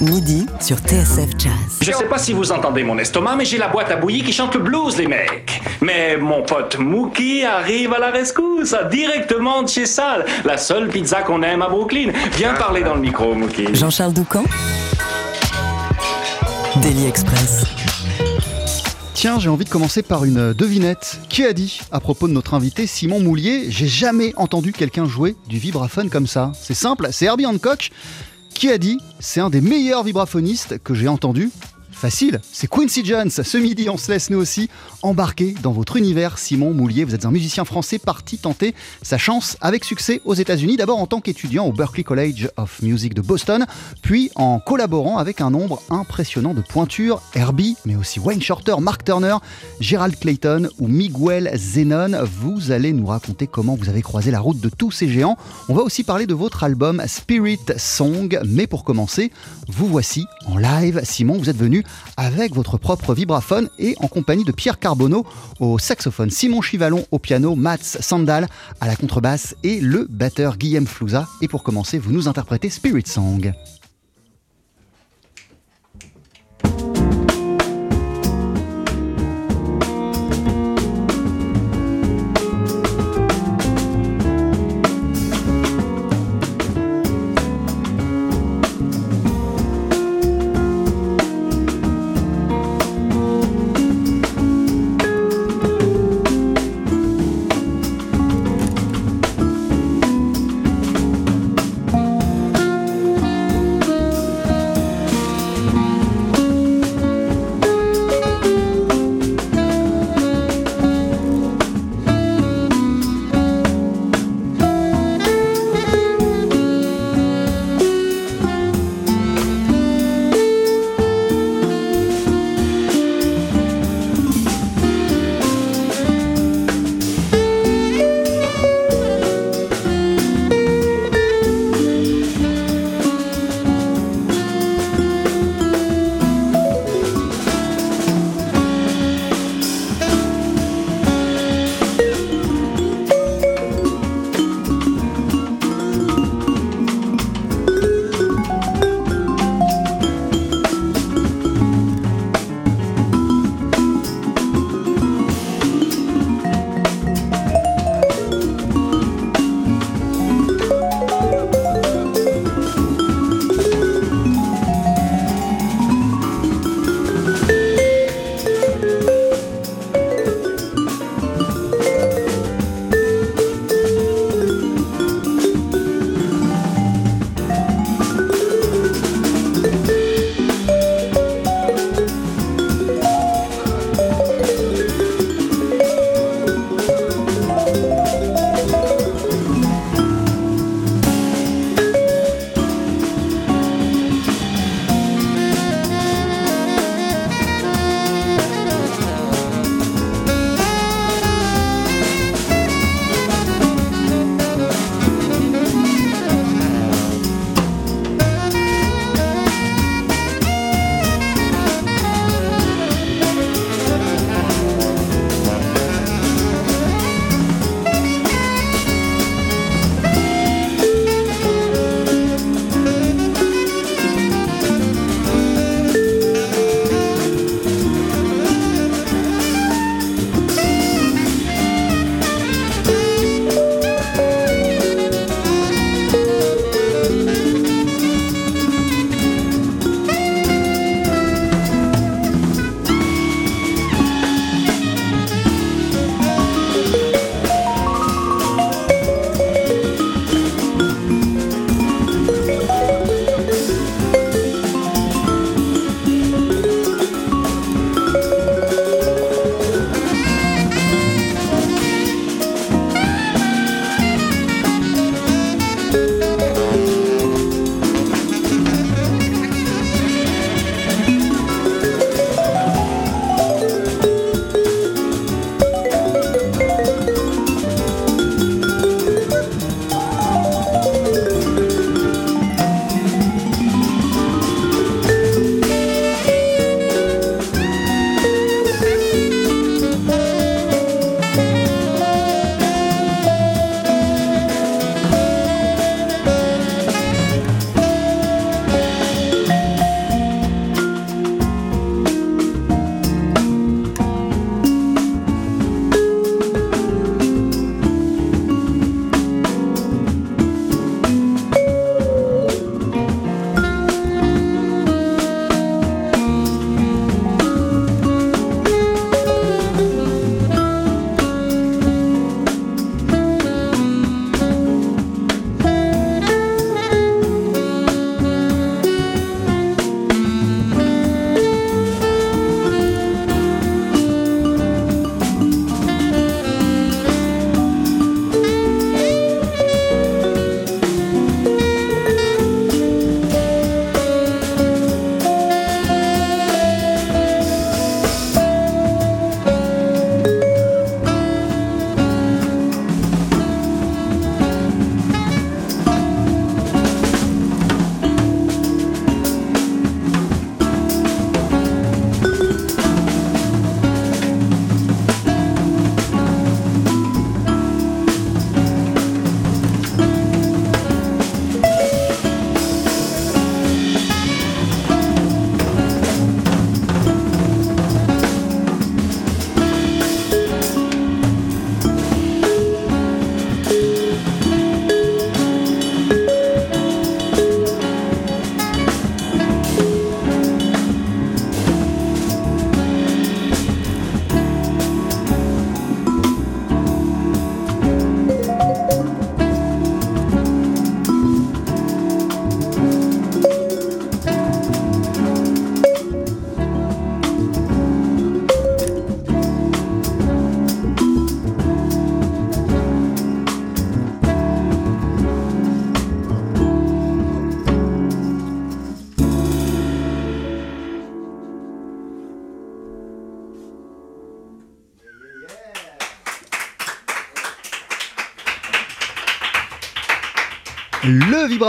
Midi sur TSF Jazz. Je sais pas si vous entendez mon estomac, mais j'ai la boîte à bouillie qui chante le blues, les mecs. Mais mon pote Mookie arrive à la rescousse, directement de chez Sal, la seule pizza qu'on aime à Brooklyn. Viens parler dans le micro, Mookie. Jean-Charles Doucan Daily Express. Tiens, j'ai envie de commencer par une devinette. Qui a dit, à propos de notre invité Simon Moulier, j'ai jamais entendu quelqu'un jouer du vibraphone comme ça C'est simple, c'est Herbie Hancock. Qui a dit, c'est un des meilleurs vibraphonistes que j'ai entendu Facile, c'est Quincy Jones. Ce midi, on se laisse nous aussi embarquer dans votre univers. Simon Moulier, vous êtes un musicien français parti tenter sa chance avec succès aux États-Unis, d'abord en tant qu'étudiant au Berklee College of Music de Boston, puis en collaborant avec un nombre impressionnant de pointures, Herbie, mais aussi Wayne Shorter, Mark Turner, Gerald Clayton ou Miguel Zenon. Vous allez nous raconter comment vous avez croisé la route de tous ces géants. On va aussi parler de votre album Spirit Song, mais pour commencer, vous voici en live. Simon, vous êtes venu avec votre propre vibraphone et en compagnie de Pierre Carbonneau au saxophone, Simon Chivalon au piano, Mats Sandal à la contrebasse et le batteur Guillaume Flouza. Et pour commencer, vous nous interprétez Spirit Song.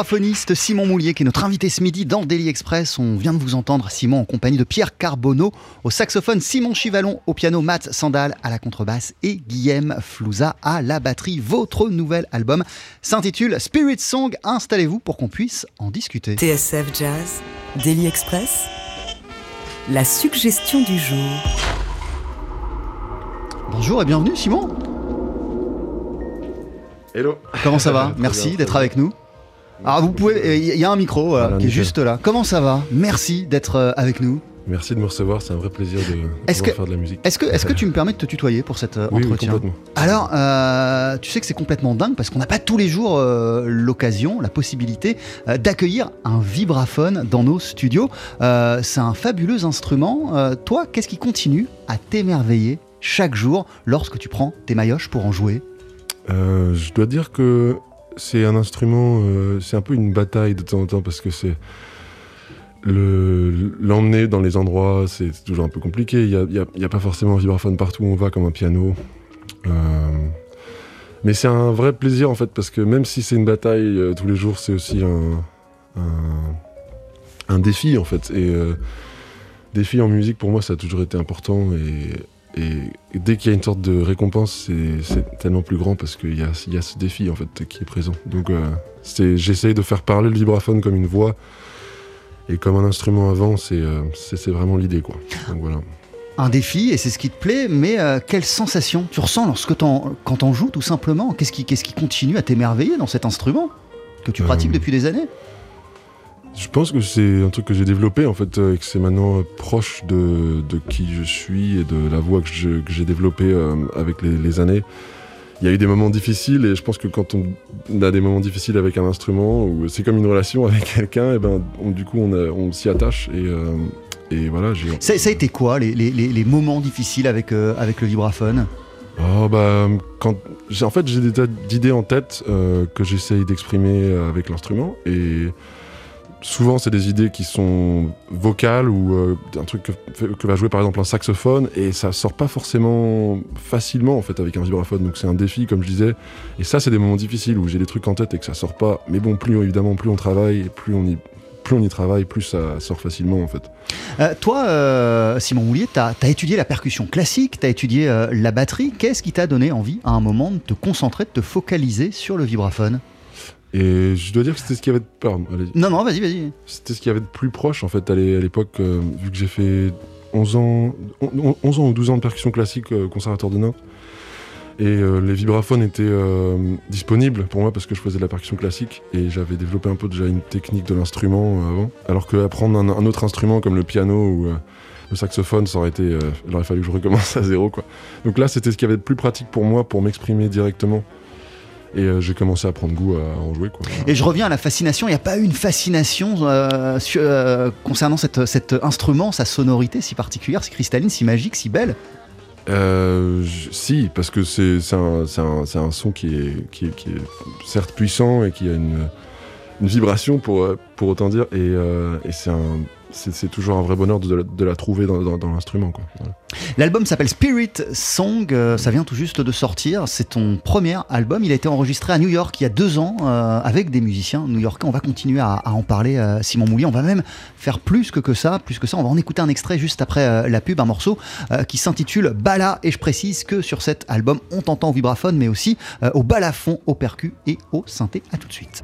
Vibraphoniste Simon Moulier, qui est notre invité ce midi dans Daily Express. On vient de vous entendre, Simon, en compagnie de Pierre Carbonneau, au saxophone, Simon Chivalon, au piano, Matt Sandal à la contrebasse et Guillaume Flouza à la batterie. Votre nouvel album s'intitule Spirit Song. Installez-vous pour qu'on puisse en discuter. TSF Jazz, Daily Express, la suggestion du jour. Bonjour et bienvenue, Simon. Hello. Comment ça va Merci d'être avec nous. Alors vous pouvez, il y a un micro Voilà, qui est juste là. Comment ça va? Merci d'être euh, avec nous. Merci de me recevoir, c'est un vrai plaisir de que- faire de la musique. Est-ce que, est-ce que tu me permets de te tutoyer pour cet euh, oui, oui, entretien? complètement. Alors, euh, tu sais que c'est complètement dingue parce qu'on n'a pas tous les jours euh, l'occasion, la possibilité euh, d'accueillir un vibraphone dans nos studios. Euh, c'est un fabuleux instrument. Euh, toi, qu'est-ce qui continue à t'émerveiller chaque jour lorsque tu prends tes maillotches pour en jouer? Euh, je dois dire que c'est un instrument, euh, c'est un peu une bataille de temps en temps parce que c'est le- l'emmener dans les endroits, c'est toujours un peu compliqué. Il n'y a, pas forcément un vibraphone partout où on va comme un piano. Euh, mais c'est un vrai plaisir en fait parce que même si c'est une bataille euh, tous les jours, c'est aussi un, défi en fait. Et défi en musique pour moi ça a toujours été important et, et, dès qu'il y a une sorte de récompense, c'est- tellement plus grand parce qu'il y a, il y a ce défi en fait qui est présent. Donc euh, j'essaye de faire parler le vibraphone comme une voix et comme un instrument avant, c'est euh, vraiment l'idée quoi. Donc voilà. Un défi, et c'est ce qui te plaît, mais euh, quelle sensation tu ressens lorsque t'en, quand t'en joues tout simplement? Qu'est-ce qui, qui continue à t'émerveiller dans cet instrument que tu pratiques Euh, depuis des années? Je pense que c'est un truc que j'ai développé en fait euh, et que c'est maintenant euh, proche de, de qui je suis et de la voix que j'ai développée euh, avec les, les années. Il y a eu des moments difficiles et je pense que quand on a des moments difficiles avec un instrument, ou c'est comme une relation avec quelqu'un, et ben on- du coup on, s'y attache et, euh, et voilà. ça, ça a été quoi les, les- les- les moments difficiles avec, euh, avec le vibraphone? Oh bah quand en fait j'ai des tas d'idées en tête euh, que j'essaye d'exprimer avec l'instrument et souvent c'est des idées qui sont vocales ou euh, un truc que, va jouer par exemple un saxophone et ça sort pas forcément facilement en fait avec un vibraphone. Donc c'est un défi comme je disais. Et ça c'est des moments difficiles où j'ai des trucs en tête et que ça sort pas. Mais bon plus évidemment plus on travaille plus on y travaille plus ça sort facilement en fait. Euh, Toi, euh, Simon Moulier, tu as, étudié la percussion classique, tu as étudié la batterie. Qu'est-ce qui t'a donné envie à un moment de te concentrer, de te focaliser sur le vibraphone? Et je dois dire que c'était ce qui avait de pardon. Non, non, vas-y, vas-y. C'était ce qu'il y avait de plus proche en fait à l'é- à l'époque, euh, vu que j'ai fait 11 ans, on- 11 ans ou 12 ans de percussion classique euh, au conservatoire de Nantes. Et euh, les vibraphones étaient euh, disponibles pour moi parce que je faisais de la percussion classique et j'avais développé un peu déjà une technique de l'instrument avant. Alors qu'apprendre un, un autre instrument comme le piano ou le saxophone, ça aurait été, euh, il aurait fallu que je recommence à zéro quoi. Donc là, c'était ce qui avait de plus pratique pour moi pour m'exprimer directement. Et euh, j'ai commencé à prendre goût à en jouer quoi. Et je reviens à la fascination. Il n'y a pas eu une fascination euh, euh, concernant cette- cet instrument, sa sonorité si particulière, si cristalline, si magique, si belle? Euh, si, parce que c'est un, son qui est, qui, est, qui est certes puissant et qui a une, une vibration pour, pour autant dire, et, euh, et c'est un- c'est toujours un vrai bonheur de la, trouver dans, l'instrument. L'album s'appelle Spirit Song, euh, ça vient tout juste de sortir, c'est ton premier album, il a été enregistré à New York il y a deux ans euh, avec des musiciens new-yorkais, on va continuer à, en parler euh, Simon Moulier, on va même faire plus que, que ça, plus que ça, on va en écouter un extrait juste après la pub, un morceau qui s'intitule Bala, et je précise que sur cet album on t'entend au vibraphone mais aussi au balafon, au percu et au synthé, à tout de suite.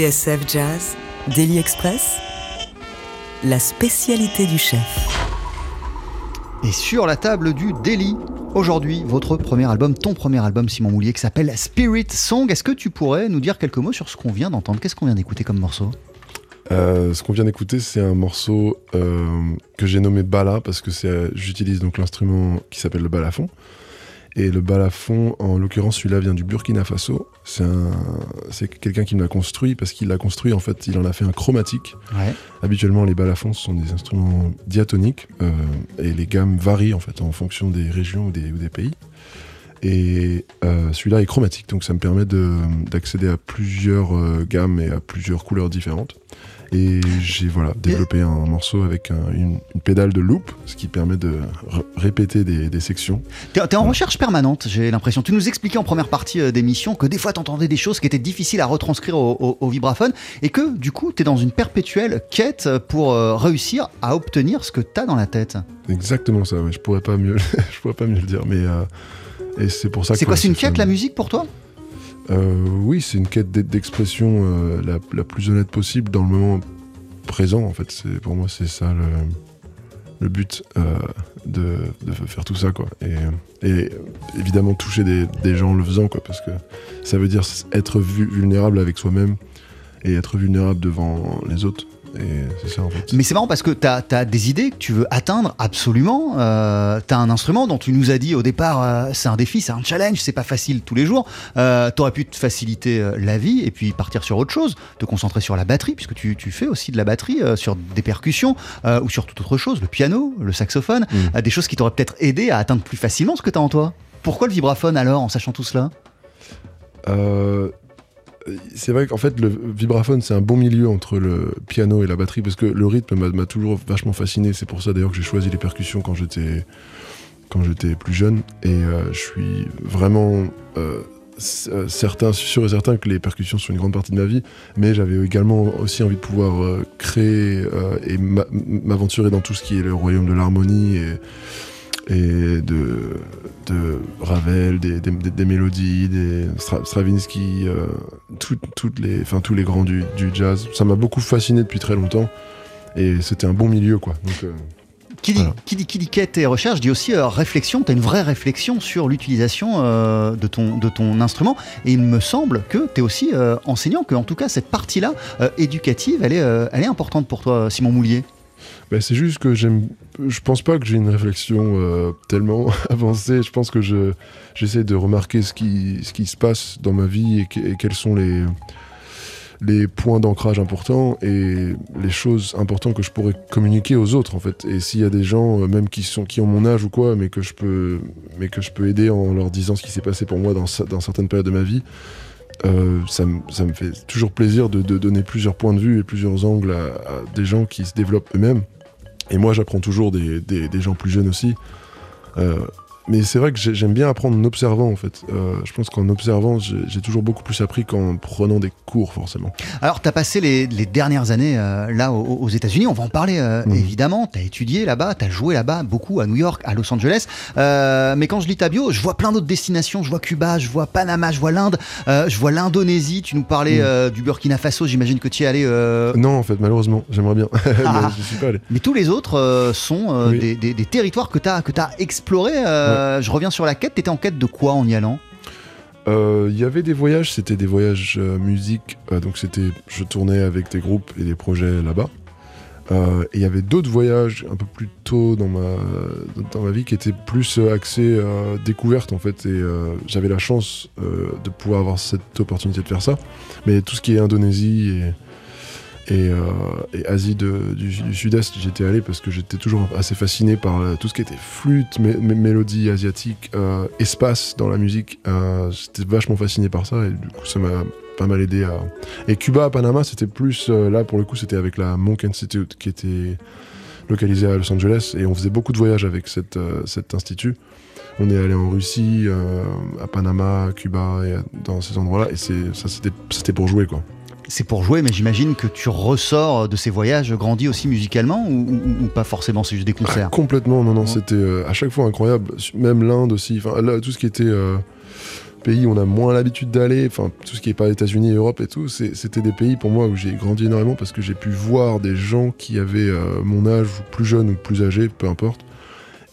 TSF Jazz, Daily Express, la spécialité du chef. Et sur la table du Daily, aujourd'hui, votre premier album, ton premier album, Simon Moulier, qui s'appelle Spirit Song. Est-ce que tu pourrais nous dire quelques mots sur ce qu'on vient d'entendre? Qu'est-ce qu'on vient d'écouter comme morceau? Euh, ce qu'on vient d'écouter, c'est un morceau euh, que j'ai nommé Bala parce que c'est, j'utilise donc l'instrument qui s'appelle le balafon. Et le balafon, en l'occurrence, celui-là vient du Burkina Faso. C'est un, c'est quelqu'un qui me l'a construit parce qu'il l'a construit. En fait, il en a fait un chromatique. Ouais. Habituellement, les balafons ce sont des instruments diatoniques euh, et les gammes varient en fait en fonction des régions ou des, ou des pays. Et euh, celui-là est chromatique, donc ça me permet de- d'accéder à plusieurs euh, gammes et à plusieurs couleurs différentes. Et j'ai voilà développé un morceau avec un- une, une pédale de loop, ce qui permet de répéter des, des sections. T'es en recherche permanente, j'ai l'impression. Tu nous expliquais en première partie euh, d'émission que des fois t'entendais des choses qui étaient difficiles à retranscrire au, au- au vibraphone et que du coup t'es dans une perpétuelle quête pour euh, réussir à obtenir ce que t'as dans la tête. Exactement ça. ouais. Je pourrais pas mieux, je pourrais pas mieux le dire, mais euh, et c'est pour ça. C'est quoi, c'est une quête la musique pour toi? Euh, oui, c'est une quête d'e- d'expression euh, la, plus honnête possible dans le moment présent. En fait, pour moi c'est ça le, but euh, de, faire tout ça, quoi. Et, évidemment toucher des, des gens en le faisant, quoi, parce que ça veut dire être vu- vulnérable avec soi-même et être vulnérable devant les autres. Et c'est ça en fait. Mais c'est marrant parce que tu as, des idées que tu veux atteindre absolument. Euh, tu as un instrument dont tu nous as dit au départ, euh, c'est un défi, c'est un challenge, c'est pas facile tous les jours. Euh, tu aurais pu te faciliter euh, la vie et puis partir sur autre chose, te concentrer sur la batterie, puisque tu, tu fais aussi de la batterie, euh, sur des percussions ou sur toute autre chose, le piano, le saxophone, Mm. des choses qui t'auraient peut-être aidé à atteindre plus facilement ce que tu as en toi. Pourquoi le vibraphone alors, en sachant tout cela? C'est vrai qu'en fait, le vibraphone, c'est un bon milieu entre le piano et la batterie parce que le rythme m'a- toujours vachement fasciné. C'est pour ça d'ailleurs que j'ai choisi les percussions quand j'étais quand j'étais plus jeune. Et euh, je suis vraiment euh, euh, certain, sûr et certain que les percussions sont une grande partie de ma vie. Mais j'avais également aussi envie de pouvoir créer et m'a- m'aventurer dans tout ce qui est le royaume de l'harmonie et de, de Ravel, des, des- des- des mélodies, des Stra- Stravinsky, euh, tout- toutes les, enfin, tous les grands du, du jazz. Ça m'a beaucoup fasciné depuis très longtemps et c'était un bon milieu quoi. Donc, euh, Qui dit, Voilà. qui dit, qui dit quête et recherche dit aussi euh, réflexion. Tu as une vraie réflexion sur l'utilisation de, ton, de ton instrument. Et il me semble que tu es aussi enseignant, que en tout cas cette partie-là éducative, elle est, elle est importante pour toi, Simon Moulier. Bah, c'est juste que j'aime, je pense pas que j'ai une réflexion euh, tellement avancée. Je pense que je, j'essaie de remarquer ce qui, ce qui se passe dans ma vie et, que- et quels sont les, les points d'ancrage importants et les choses importantes que je pourrais communiquer aux autres en fait. Et s'il y a des gens euh, même qui sont qui ont mon âge ou quoi, mais que je peux mais que je peux aider en leur disant ce qui s'est passé pour moi dans, dans certaines périodes de ma vie, euh, ça, me- fait toujours plaisir de, donner plusieurs points de vue et plusieurs angles à, des gens qui se développent eux-mêmes. Et moi, j'apprends toujours des gens plus jeunes aussi. Euh, mais c'est vrai que j'ai- j'aime bien apprendre en observant en fait. Euh, je pense qu'en observant, j'ai toujours beaucoup plus appris qu'en prenant des cours forcément. Alors, tu as passé les, les dernières années euh, là aux, aux États-Unis, on va en parler euh, Mhm. évidemment. Tu as étudié là-bas, tu as joué là-bas beaucoup à New York, à Los Angeles. Mais quand je lis ta bio, je vois plein d'autres destinations. Je vois Cuba, je vois Panama, je vois l'Inde, je vois l'Indonésie. Tu nous parlais Mhm. du Burkina Faso, j'imagine que tu y es allé. Non, en fait, malheureusement, j'aimerais bien, Ah. mais je suis pas allé. Mais tous les autres sont Oui. des, des- des territoires que tu as, que as explorés. Euh, Je reviens sur la quête. Tu étais en quête de quoi en y allant? Euh, Il y avait des voyages, c'était des voyages euh, musique, euh, donc c'était, je tournais avec des groupes et des projets là-bas. Euh, et il y avait d'autres voyages un peu plus tôt dans ma, dans ma vie qui étaient plus euh, axés euh, découverte en fait. Et euh, j'avais la chance euh, de pouvoir avoir cette opportunité de faire ça. Mais tout ce qui est Indonésie et, et, euh, et Asie du, Sud-Est, j'étais allé parce que j'étais toujours assez fasciné par euh, tout ce qui était flûte, mé- mé- mélodie asiatique, euh, espace dans la musique. J'étais vachement fasciné par ça et du coup ça m'a pas mal aidé à... Et Cuba Panama, c'était plus... là pour le coup c'était avec la Monk Institute qui était localisée à Los Angeles et on faisait beaucoup de voyages avec cet institut. On est allé en Russie, à Panama, Cuba et dans ces endroits-là et ça c'était pour jouer quoi. C'est pour jouer, mais j'imagine que tu ressors de ces voyages grandi aussi musicalement ou, ou- ou pas forcément, c'est juste des Ah, concerts. complètement, non, non, Ouais. c'était euh, à chaque fois incroyable. Même l'Inde aussi, enfin là, tout ce qui était euh, pays où on a moins l'habitude d'aller, enfin tout ce qui est pas États-Unis, Europe et tout, c'était des pays pour moi où j'ai grandi énormément parce que j'ai pu voir des gens qui avaient euh, mon âge ou plus jeunes ou plus âgés, peu importe,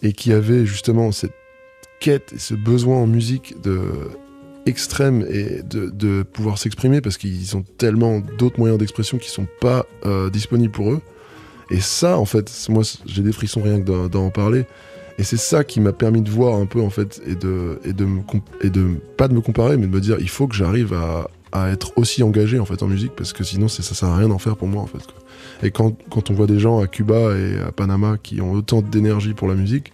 et qui avaient justement cette quête et ce besoin en musique de extrême et de, pouvoir s'exprimer parce qu'ils ont tellement d'autres moyens d'expression qui sont pas euh, disponibles pour eux. Et ça, en fait, moi, j'ai des frissons rien que d'en- parler. Et c'est ça qui m'a permis de voir un peu, en fait, et de, et de pas de me comparer, mais de me dire, il faut que j'arrive à, être aussi engagé, en fait, en musique, parce que sinon, ça sert à rien d'en faire pour moi, en fait. Et quand, quand on voit des gens à Cuba et à Panama qui ont autant d'énergie pour la musique,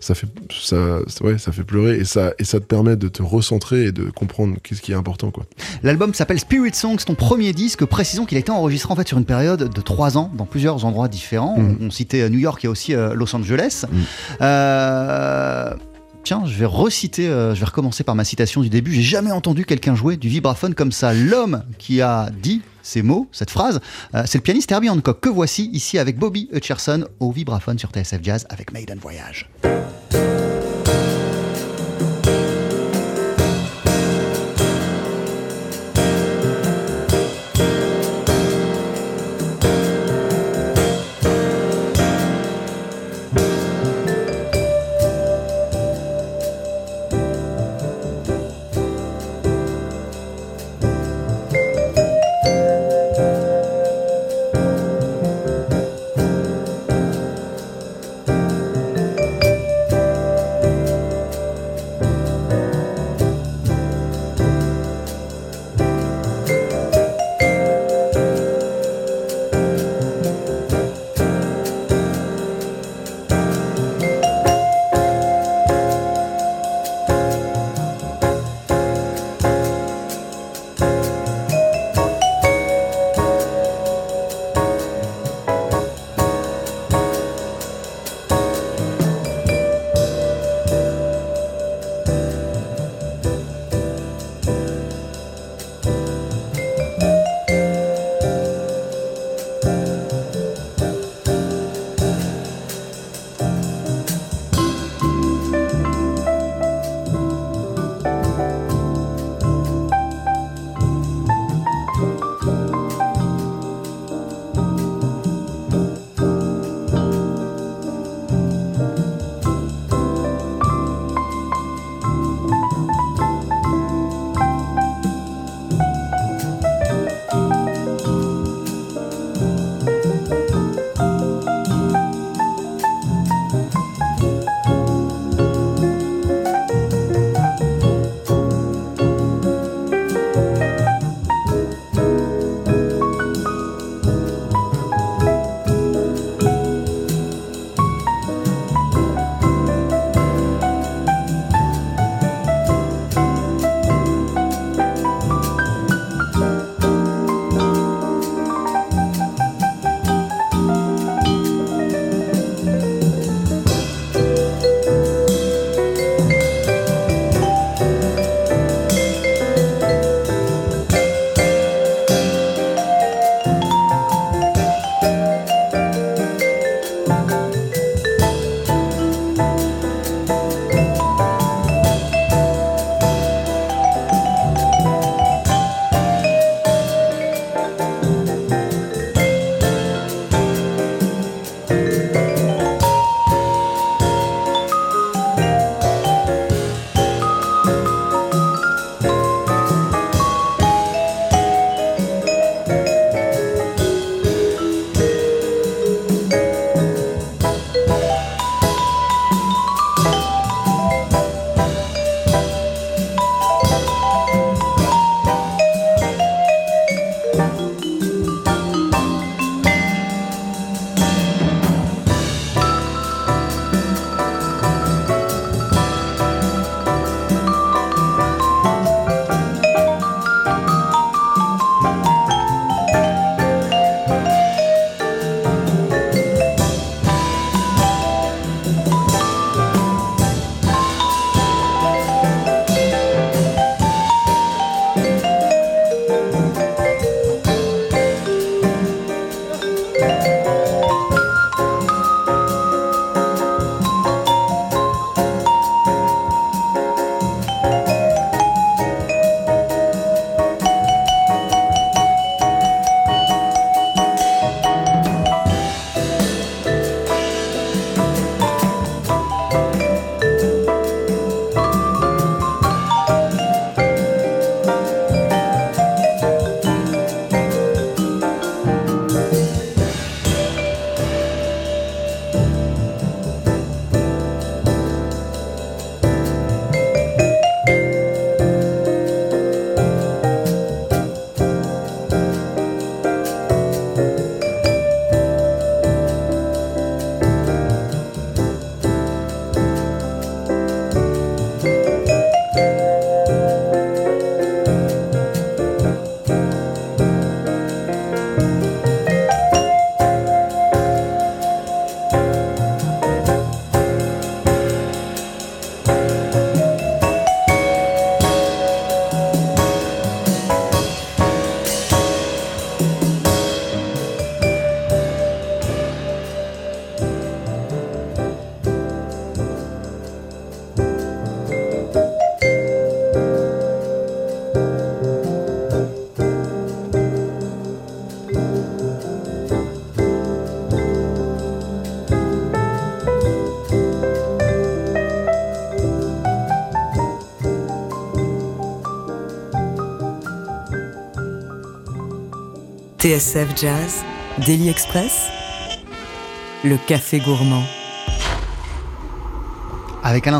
ça fait, ça, ouais, ça fait pleurer et ça, et ça te permet de te recentrer et de comprendre qu'est-ce qui est important, quoi. L'album s'appelle Spirit Songs, ton premier disque. Précisons qu'il a été enregistré en fait sur une période de trois ans dans plusieurs endroits différents. Mhm. On, on citait New York et aussi euh, Los Angeles. Mhm. Euh, Tiens, je vais reciter, euh, je vais recommencer par ma citation du début. J'ai jamais entendu quelqu'un jouer du vibraphone comme ça. L'homme qui a dit ces mots, cette phrase, euh, c'est le pianiste Herbie Hancock que voici ici avec Bobby Hutcherson au vibraphone sur TSF Jazz avec Maiden Voyage. TSF Jazz, Daily Express, le café gourmand. Avec un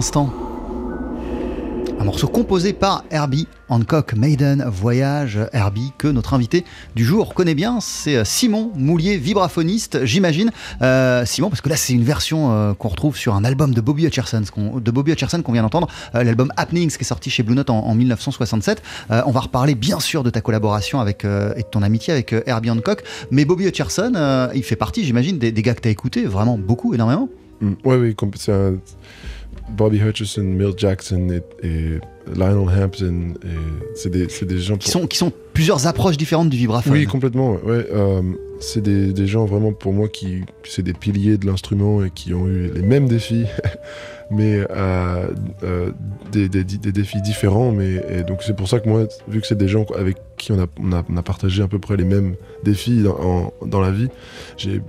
morceau composé par Herbie Hancock, Maiden Voyage Herbie, que notre invité du jour connaît bien. C'est euh, Simon Moulier, vibraphoniste, j'imagine. Euh, Simon, parce que là, c'est une version euh, qu'on retrouve sur un album de Bobby Hutcherson, de Bobby Hutcherson qu'on vient d'entendre, l'album Happenings, qui est sorti chez Blue Note en, en 1967. Euh, on va reparler bien sûr de ta collaboration avec, et de ton amitié avec Herbie Hancock. Mais Bobby Hutcherson, il fait partie, j'imagine, des, gars que tu as écoutés vraiment beaucoup, énormément. Mm, ouais, oui, un- Bobby Hutcherson, Milt Jackson et, et Lionel Hampton, c'est des, des gens Qui sont, qui sont plusieurs approches différentes du vibraphone. Oui, complètement. Ouais, euh, c'est des, des gens vraiment pour moi qui c'est des piliers de l'instrument et qui ont eu les mêmes défis, mais euh, euh, des, défis différents. Mais et donc c'est pour ça que moi, vu que c'est des gens avec qui on a, on a, on a partagé à peu près les mêmes défis dans, en- dans la vie, j'ai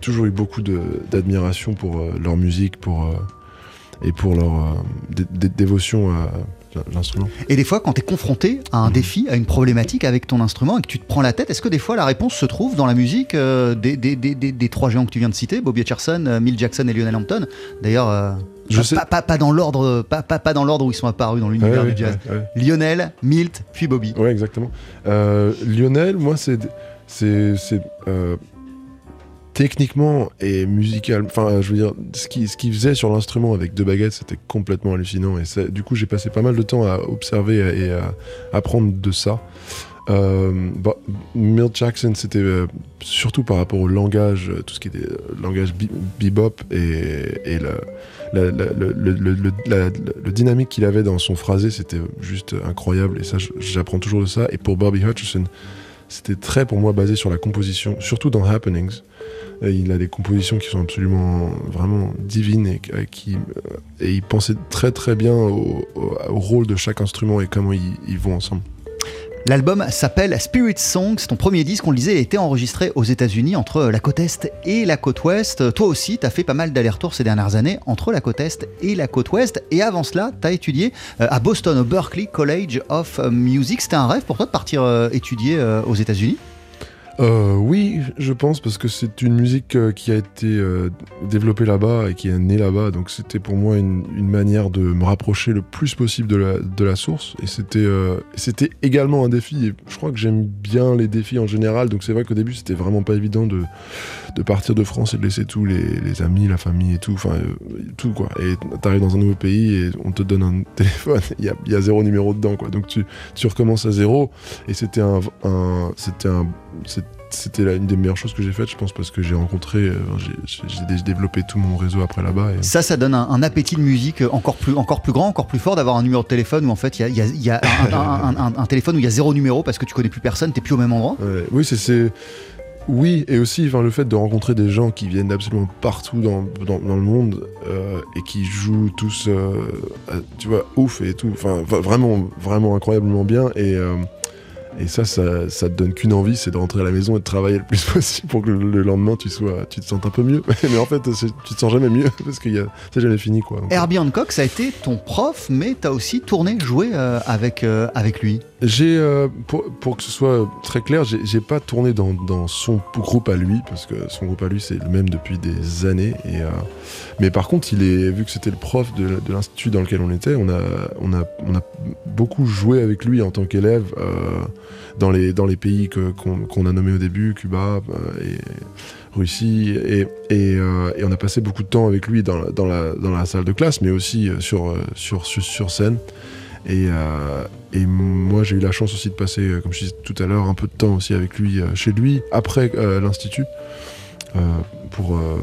toujours eu beaucoup d'admiration pour leur musique, pour et pour leur euh, dé- dé- dévotion à l'instrument. Et des fois, quand tu es confronté à Mhm. un défi, à une problématique avec ton instrument et que tu te prends la tête, est-ce que des fois la réponse se trouve dans la musique euh, des, des- des- des- des trois géants que tu viens de citer, Bobby Hutcherson, euh, Milt Jackson et Lionel Hampton? D'ailleurs, euh, pas, sais- pas- pas- pas dans l'ordre, pas, pas- pas dans l'ordre où ils sont apparus dans l'univers Ouais, du jazz. ouais, ouais. Lionel, Milt, puis Bobby. Ouais, exactement. Lionel, moi, c'est. C'est. Techniquement et musical. Enfin, je veux dire, ce qu'il ce faisait sur l'instrument avec deux baguettes, c'était complètement hallucinant. Et du coup, j'ai passé pas mal de temps à observer et à apprendre de ça. Euh, bah, Milt Jackson, c'était euh, surtout par rapport au langage, euh, tout ce qui était euh, langage bebop et, la- le, dynamique qu'il avait dans son phrasé, c'était juste incroyable. Et ça, j'apprends toujours de ça. Et pour Bobby Hutcherson, c'était très pour moi basé sur la composition, surtout dans Happenings. Il a des compositions qui sont absolument vraiment divines et, euh, qui, euh, et il pensait très très bien au, rôle de chaque instrument et comment ils, vont ensemble. L'album s'appelle Spirit Song, c'est ton premier disque, on le disait, il a été enregistré aux États-Unis entre la côte Est et la côte Ouest. Toi aussi, tu as fait pas mal d'allers-retours ces dernières années entre la côte Est et la côte Ouest. Et avant cela, tu as étudié euh, à Boston, au Berklee College of Music. C'était un rêve pour toi de partir étudier aux États-Unis? Euh, oui, je pense, parce que c'est une musique euh, qui a été euh, développée là-bas et qui est née là-bas. Donc c'était pour moi une, manière de me rapprocher le plus possible de la, source. Et c'était euh, c'était également un défi. Et je crois que j'aime bien les défis en général. Donc c'est vrai qu'au début, c'était vraiment pas évident de, de partir de France et de laisser tous les, les amis, la famille et tout. Enfin, euh, tout quoi. Et t'arrives dans un nouveau pays et on te donne un téléphone. Il y a, il y a zéro numéro dedans, quoi. Donc tu, tu recommences à zéro. Et c'était un, un- c'était un, une des meilleures choses que j'ai faites, je pense, parce que j'ai rencontré, euh, j'ai- développé tout mon réseau après là-bas. et- Ça, ça donne un, un appétit de musique encore plus, encore plus grand, encore plus fort d'avoir un numéro de téléphone où en fait il y a, il y a- il y a un, téléphone où il y a zéro numéro parce que tu connais plus personne, t'es plus au même endroit. Ouais, oui, c'est. Oui, et aussi enfin, le fait de rencontrer des gens qui viennent d'absolument partout dans, dans, dans le monde euh, et qui jouent tous, euh, tu vois, ouf et tout. Enfin, vraiment, vraiment incroyablement bien. Et, euh, et ça, ça, ça te donne qu'une envie, c'est de rentrer à la maison et de travailler le plus possible pour que le, le lendemain tu, sois, tu te sentes un peu mieux. Mais en fait, tu te sens jamais mieux parce que c'est jamais fini, quoi. Herbie Hancock, ça a été ton prof, mais t'as aussi tourné, joué avec, avec lui. Euh, pour, que ce soit très clair, j'ai pas tourné dans, son groupe à lui, parce que son groupe à lui c'est le même depuis des années. Euh, mais par contre, vu que c'était le prof de, l'institut dans lequel on était, on a, beaucoup joué avec lui en tant qu'élève euh, dans, les, pays qu'on a nommés au début, Cuba et Russie. Et, on a passé beaucoup de temps avec lui dans, la- salle de classe, mais aussi sur scène. Et, euh, et moi, j'ai eu la chance aussi de passer, euh, comme je disais tout à l'heure, un peu de temps aussi avec lui, euh, chez lui, après l'Institut, euh, pour euh,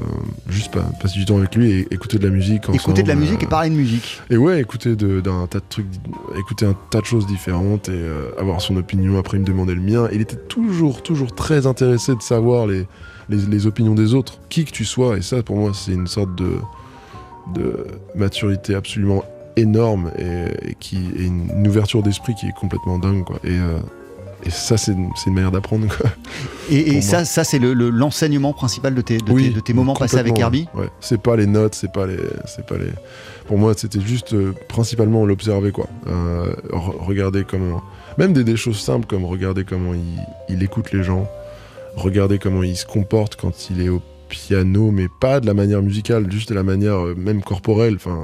juste pa- passer du temps avec lui et écouter de la musique. Écouter de la musique et parler de musique. et ouais, écouter d'un tas de trucs, écouter un tas de choses différentes et avoir son opinion. Après, il me demandait le mien. Il était toujours, toujours très intéressé de savoir les, les, les opinions des autres, qui que tu sois. Et ça, pour moi, c'est une sorte de, de maturité absolument énorme et, et qui et une ouverture d'esprit qui est complètement dingue, quoi. Et, euh, et ça, c'est une, une manière d'apprendre. Et, et ça, moi. ça c'est le- le- l'enseignement principal de tes, de tes, de tes moments passés avec Herbie. Ouais, c'est pas les notes, c'est pas les, pas les. Pour moi, c'était juste euh, principalement l'observer quoi. Euh, re- regarder comment, même des, des choses simples comme regarder comment il, il écoute les gens, regarder comment il se comporte quand il est au piano, mais pas de la manière musicale, juste de la manière euh, même corporelle. Enfin,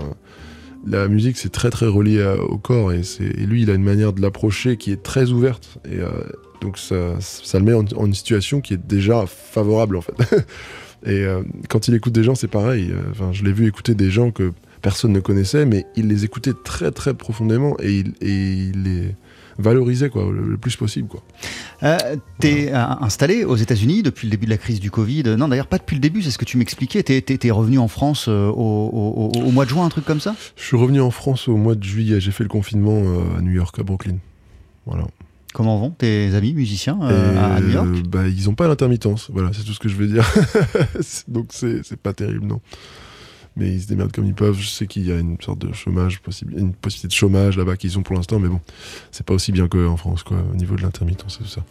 la musique c'est très très relié au corps et, lui il a une manière de l'approcher qui est très ouverte et euh, donc ça, ça le met en, en une situation qui est déjà favorable en fait. et euh, quand il écoute des gens c'est pareil. Euh, Enfin, je l'ai vu écouter des gens que personne ne connaissait, mais il les écoutait très très profondément et il, et il les valorisait quoi, le, le plus possible. Quoi. Euh, T'es euh, installé aux États-Unis depuis le début de la crise du Covid. Non, d'ailleurs, pas depuis le début, c'est ce que tu m'expliquais. T'es t'es- t'es revenu en France euh, au, au- au- au mois de juin, un truc comme ça? Je suis revenu en France au mois de juillet, j'ai fait le confinement à New York, à Brooklyn. Voilà. Comment vont tes amis musiciens euh, à, à New York? bah, Ils n'ont pas l'intermittence, voilà, c'est tout ce que je veux dire. Donc c'est c'est pas terrible, non. Mais ils se démerdent comme ils peuvent. Je sais qu'il y a une sorte de chômage, possible, une possibilité de chômage là-bas qu'ils ont pour l'instant, mais bon, c'est pas aussi bien qu'en France, quoi, au niveau de l'intermittence et tout ça.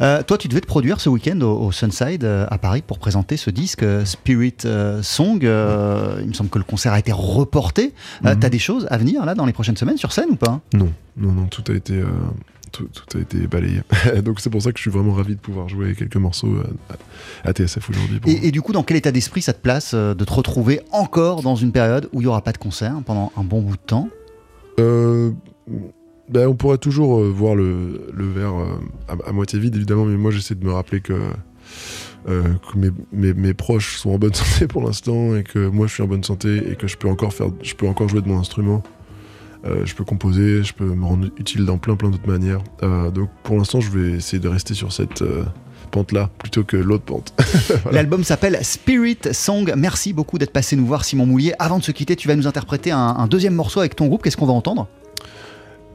Euh, toi, tu devais te produire ce week-end au, au Sunside euh, à Paris pour présenter ce disque euh, Spirit Song. Il me semble que le concert a été reporté. Euh, Mhm. T'as des choses à venir là dans les prochaines semaines sur scène ou pas? Non, non, non, tout a été, tout, tout a été balayé. Donc c'est pour ça que je suis vraiment ravi de pouvoir jouer quelques morceaux euh, à, à TSF aujourd'hui. et, et du coup, dans quel état d'esprit ça te place euh, de te retrouver encore dans une période où il n'y aura pas de concert pendant un bon bout de temps? Euh, ben, on pourrait toujours voir le, le verre à, à moitié vide, évidemment, mais moi j'essaie de me rappeler que, euh, que mes, mes- mes proches sont en bonne santé pour l'instant et que moi je suis en bonne santé et que je peux encore, faire, je peux encore jouer de mon instrument. Euh, je peux composer, je peux me rendre utile dans plein plein d'autres manières. Euh, donc pour l'instant, je vais essayer de rester sur cette euh, pente-là plutôt que l'autre pente. Voilà. L'album s'appelle Spirit Song. Merci beaucoup d'être passé nous voir, Simon Moulier. Avant de se quitter, tu vas nous interpréter un, un deuxième morceau avec ton groupe. Qu'est-ce qu'on va entendre?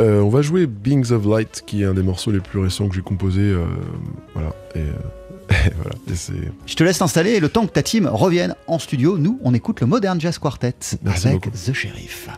Euh, on va jouer Beings of Light, qui est un des morceaux les plus récents que j'ai composé. euh, voilà. Et, euh, et voilà. Et. Je te laisse t'installer et le temps que ta team revienne en studio, nous, on écoute le Modern Jazz Quartet Merci avec beaucoup. The Sheriff.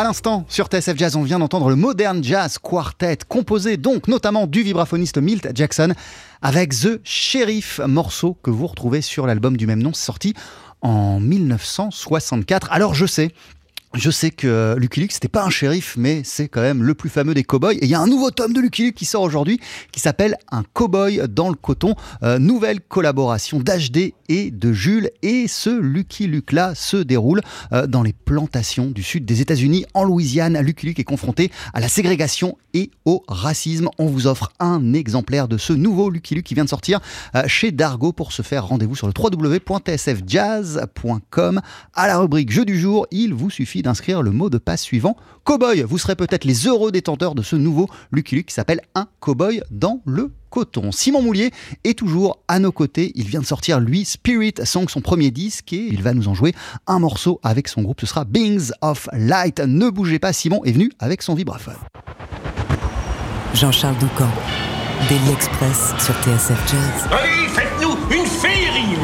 À l'instant, sur TSF Jazz, on vient d'entendre le Modern Jazz Quartet, composé donc notamment du vibraphoniste Milt Jackson, avec The Sheriff, morceau que vous retrouvez sur l'album du même nom, sorti en 1964. Alors je sais, Je sais que Lucky Luke, c'était pas un shérif, mais c'est quand même le plus fameux des cowboys. Et il y a un nouveau tome de Lucky Luke qui sort aujourd'hui, qui s'appelle Un cowboy dans le coton. Euh, nouvelle collaboration d'HD et de Jules. Et ce Lucky Luke-là se déroule euh, dans les plantations du sud des États-Unis, en Louisiane. Lucky Luke est confronté à la ségrégation et au racisme. On vous offre un exemplaire de ce nouveau Lucky Luke qui vient de sortir euh, chez Dargo. Pour se faire rendez-vous sur le www.tsfjazz.com. À la rubrique Jeu du jour, il vous suffit d'inscrire le mot de passe suivant Cowboy. Vous serez peut-être les heureux détenteurs de ce nouveau Lucky Luke qui s'appelle Un Cowboy dans le coton. Simon Moulier est toujours à nos côtés. Il vient de sortir, lui, Spirit Song, son premier disque, et il va nous en jouer un morceau avec son groupe. Ce sera Beings of Light. Ne bougez pas, Simon est venu avec son vibraphone. Jean-Charles Doucan, Daily Express sur TSF Jazz. Allez, faites-nous une féerie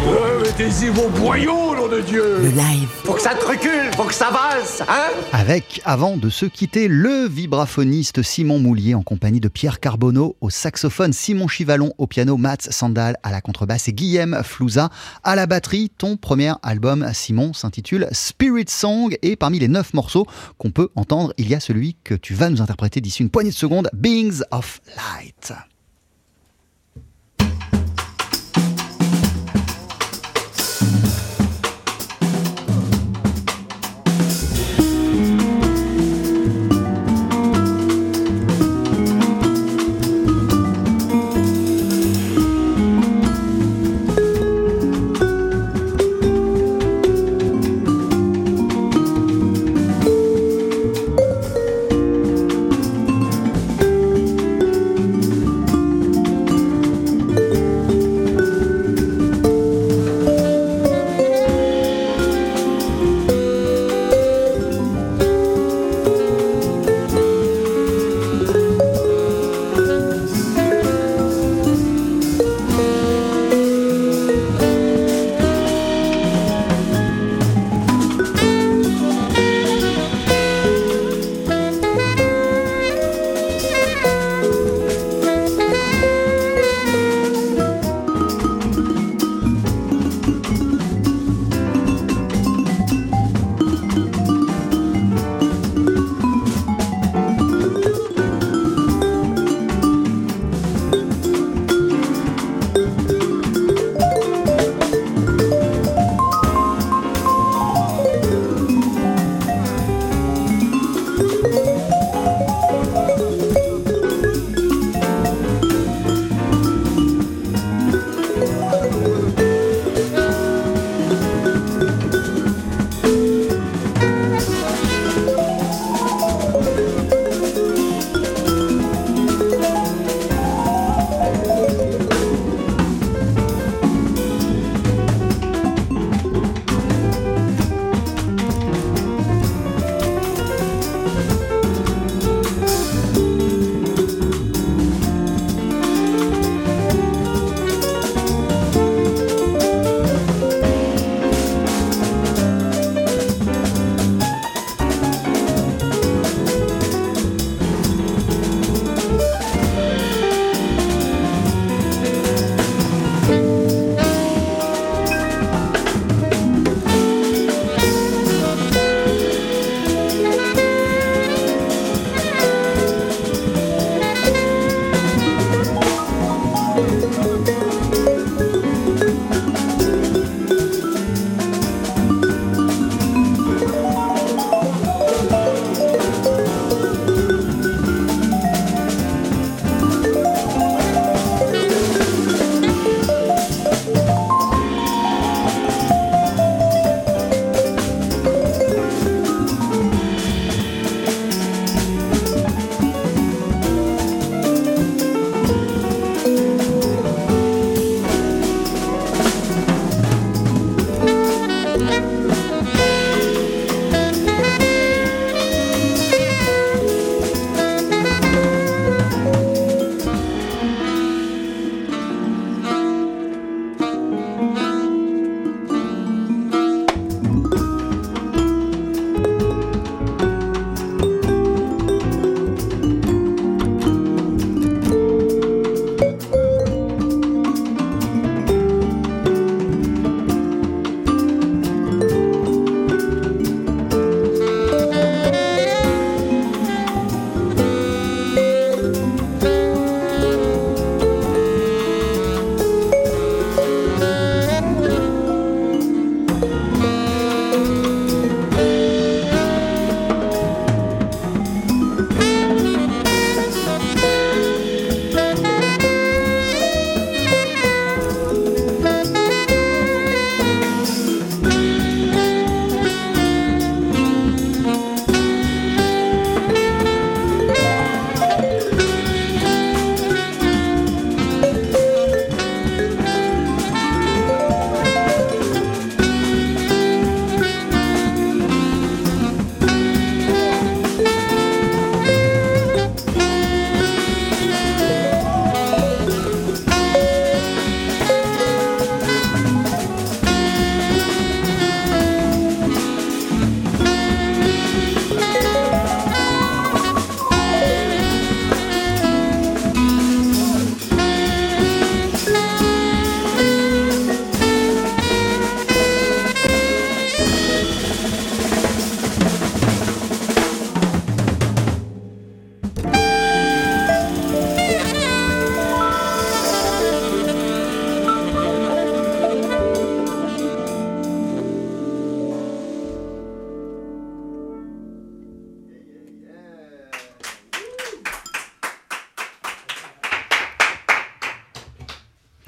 Mettez-y vos boyaux, nom de Dieu Le live. Faut que ça te recule, faut que ça valse, hein Avec, avant de se quitter, le vibraphoniste Simon Moulier en compagnie de Pierre Carbonneau au saxophone, Simon Chivalon au piano, Mats Sandal à la contrebasse et Guillaume Flouza à la batterie. Ton premier album, Simon, s'intitule Spirit Song et parmi les neuf morceaux qu'on peut entendre, il y a celui que tu vas nous interpréter d'ici une poignée de secondes, Beings of Light.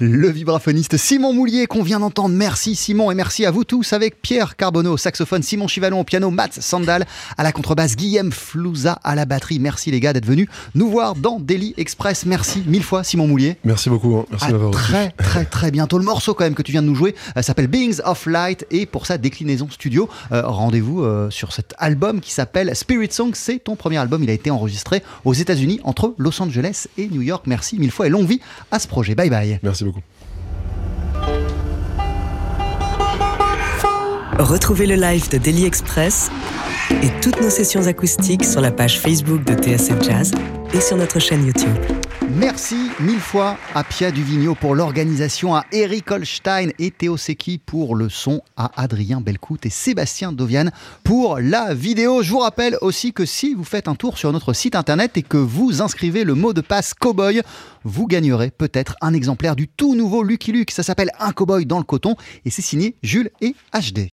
Le vibraphoniste Simon Moulier qu'on vient d'entendre. Merci Simon et merci à vous tous avec Pierre Carbonneau au saxophone, Simon Chivalon au piano, Mats Sandal à la contrebasse, Guillaume Flouza à la batterie. Merci les gars d'être venus nous voir dans Daily Express. Merci mille fois Simon Moulier. Merci beaucoup, hein. merci À très très très bientôt. Le morceau quand même que tu viens de nous jouer euh, s'appelle Beings of Light et pour sa déclinaison studio, euh, rendez-vous euh, sur cet album qui s'appelle Spirit Song. C'est ton premier album. Il a été enregistré aux États-Unis entre Los Angeles et New York. Merci mille fois et longue vie à ce projet. Bye bye. Merci beaucoup. Retrouvez le live de Daily Express et toutes nos sessions acoustiques sur la page Facebook de TSF Jazz et sur notre chaîne YouTube. Merci mille fois à Pia Duvigneau pour l'organisation, à Eric Holstein et Théo Secchi pour le son, à Adrien Belcout et Sébastien Dovian pour la vidéo. Je vous rappelle aussi que si vous faites un tour sur notre site internet et que vous inscrivez le mot de passe cowboy, vous gagnerez peut-être un exemplaire du tout nouveau Lucky Luke. Ça s'appelle Un cowboy dans le coton et c'est signé Jules et HD.